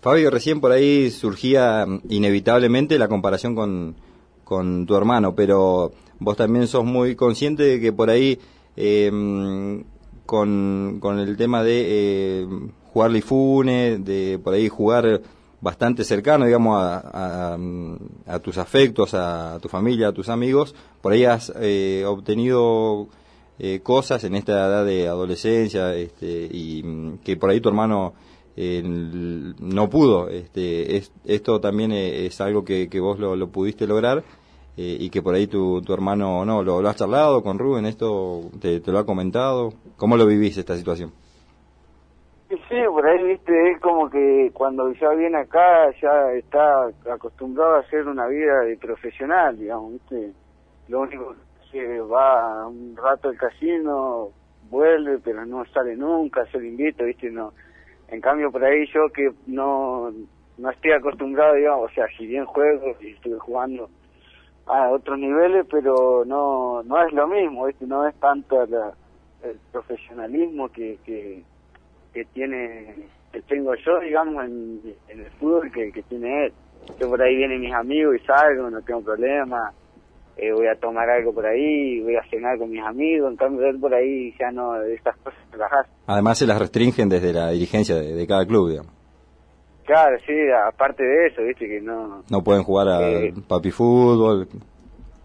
Fabio, recién por ahí surgía mm, inevitablemente la comparación con, con tu hermano, pero vos también sos muy consciente de que por ahí mm, con, con el tema de eh, jugar Lifune, de por ahí jugar bastante cercano, digamos, a, a, tus afectos, a, tu familia, a tus amigos, por ahí has eh, obtenido eh, cosas en esta edad de adolescencia este, y mm, que por ahí tu hermano eh, no pudo. Este, es, esto también es algo que, que vos lo, lo pudiste lograr y que por ahí tu, tu hermano no, ¿lo, lo has charlado con Rubén, esto te, te lo ha comentado. ¿Cómo lo vivís esta situación? Sí, por ahí, viste, es como que cuando ya viene acá ya está acostumbrado a hacer una vida de profesional, digamos, viste. Lo único que va un rato al casino, vuelve, pero no sale nunca, se lo invito, viste, no. En cambio, por ahí yo que no, no estoy acostumbrado, digamos, o sea, si bien juego y estuve jugando a otros niveles, pero no, no es lo mismo, viste, no es tanto el profesionalismo que, que que tiene que tengo yo, digamos, en, el fútbol que, que tiene él. Yo por ahí vienen mis amigos y salgo, no tengo problema, eh, voy a tomar algo por ahí, voy a cenar con mis amigos, en cambio él por ahí ya no, de estas cosas trabajar. Además se las restringen desde la dirigencia de, cada club, digamos. Claro, sí, aparte de eso, viste, que no... No pueden jugar a papi fútbol.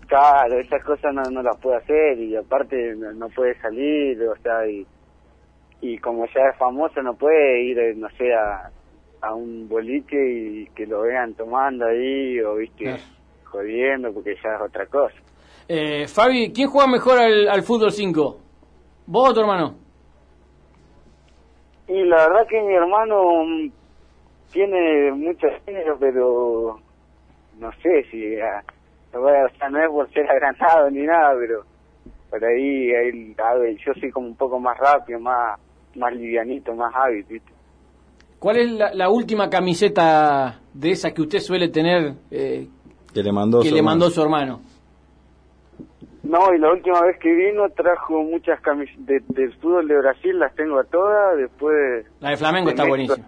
Claro, esas cosas no, no las puede hacer y aparte no, no puede salir, o sea, y y como ya es famoso no puede ir, eh, no sé, a, un boliche y que lo vean tomando ahí o, viste, jodiendo porque ya es otra cosa. Eh, Fabi, ¿quién juega mejor al, fútbol 5? ¿Vos o tu hermano? Y la verdad que mi hermano tiene mucho género, pero no sé si, ah, o sea, no es por ser agrandado ni nada, pero por ahí, ahí yo soy como un poco más rápido, más más livianito, más hábil, ¿viste? ¿Cuál es la, última camiseta de esa que usted suele tener eh, que le mandó, que su, le hermano. mandó su hermano? No, y la última vez que vino trajo muchas camisetas de, del fútbol de Brasil, las tengo a todas, después... La de Flamengo está buenísima.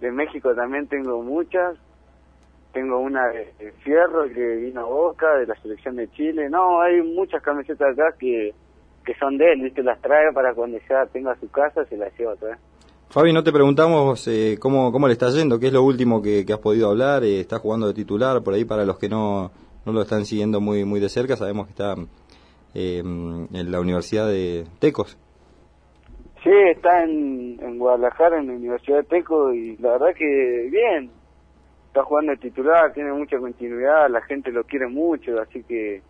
De México también tengo muchas, tengo una de, Fierro que vino a Boca, de la selección de Chile, no, hay muchas camisetas acá que que son de él, ¿viste? Las trae para cuando ya tenga su casa, se las lleva otra vez. Fabi, no te preguntamos eh, cómo, cómo le está yendo, qué es lo último que, has podido hablar, eh, está jugando de titular, por ahí para los que no, no lo están siguiendo muy, muy de cerca, sabemos que está eh, en la Universidad de Tecos. Sí, está en, en Guadalajara, en la Universidad de Tecos, y la verdad que bien, está jugando de titular, tiene mucha continuidad, la gente lo quiere mucho, así que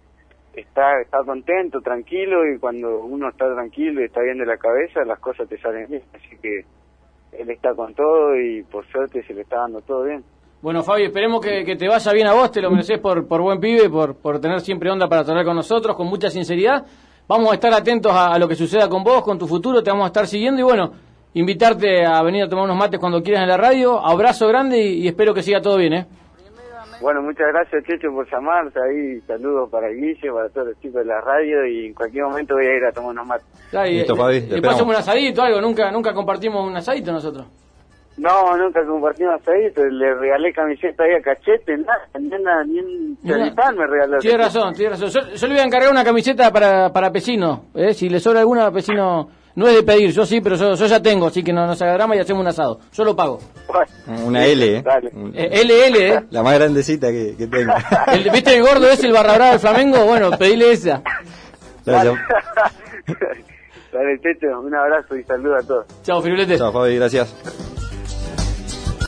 está, está contento, tranquilo y cuando uno está tranquilo y está bien de la cabeza, las cosas te salen bien. Así que él está con todo y por suerte se le está dando todo bien. Bueno, Fabi, esperemos que, te vaya bien a vos, te lo mereces por, buen pibe, por, por tener siempre onda para tratar con nosotros, con mucha sinceridad. Vamos a estar atentos a, lo que suceda con vos, con tu futuro, te vamos a estar siguiendo y bueno, invitarte a venir a tomar unos mates cuando quieras en la radio. Abrazo grande y, y espero que siga todo bien, ¿eh? Bueno, muchas gracias Checho por llamarse ahí, saludos para Guille, para todos los chicos de la radio y en cualquier momento voy a ir a tomar unos mates. Listo, Fabi, después hacemos un asadito, algo, nunca nunca compartimos un asadito nosotros. No, nunca compartimos asadito, le regalé camiseta ahí a Cachete, nada, ni, un me regaló. Tiene razón, tiene razón. Yo, le voy a encargar una camiseta para, para Pesino, ¿eh? si le sobra alguna, Pesino no es de pedir, yo sí, pero yo, ya tengo, así que no, nos agarramos y hacemos un asado. Yo lo pago. Una L, ¿eh? LL, ¿eh? ¿eh? La más grandecita que, que tengo. El, ¿Viste el gordo es el barra del Flamengo? Bueno, pedile esa. Dale, Dale, Techo, un abrazo y saludo a todos. Chao, Firulete. Chao, Fabi, gracias.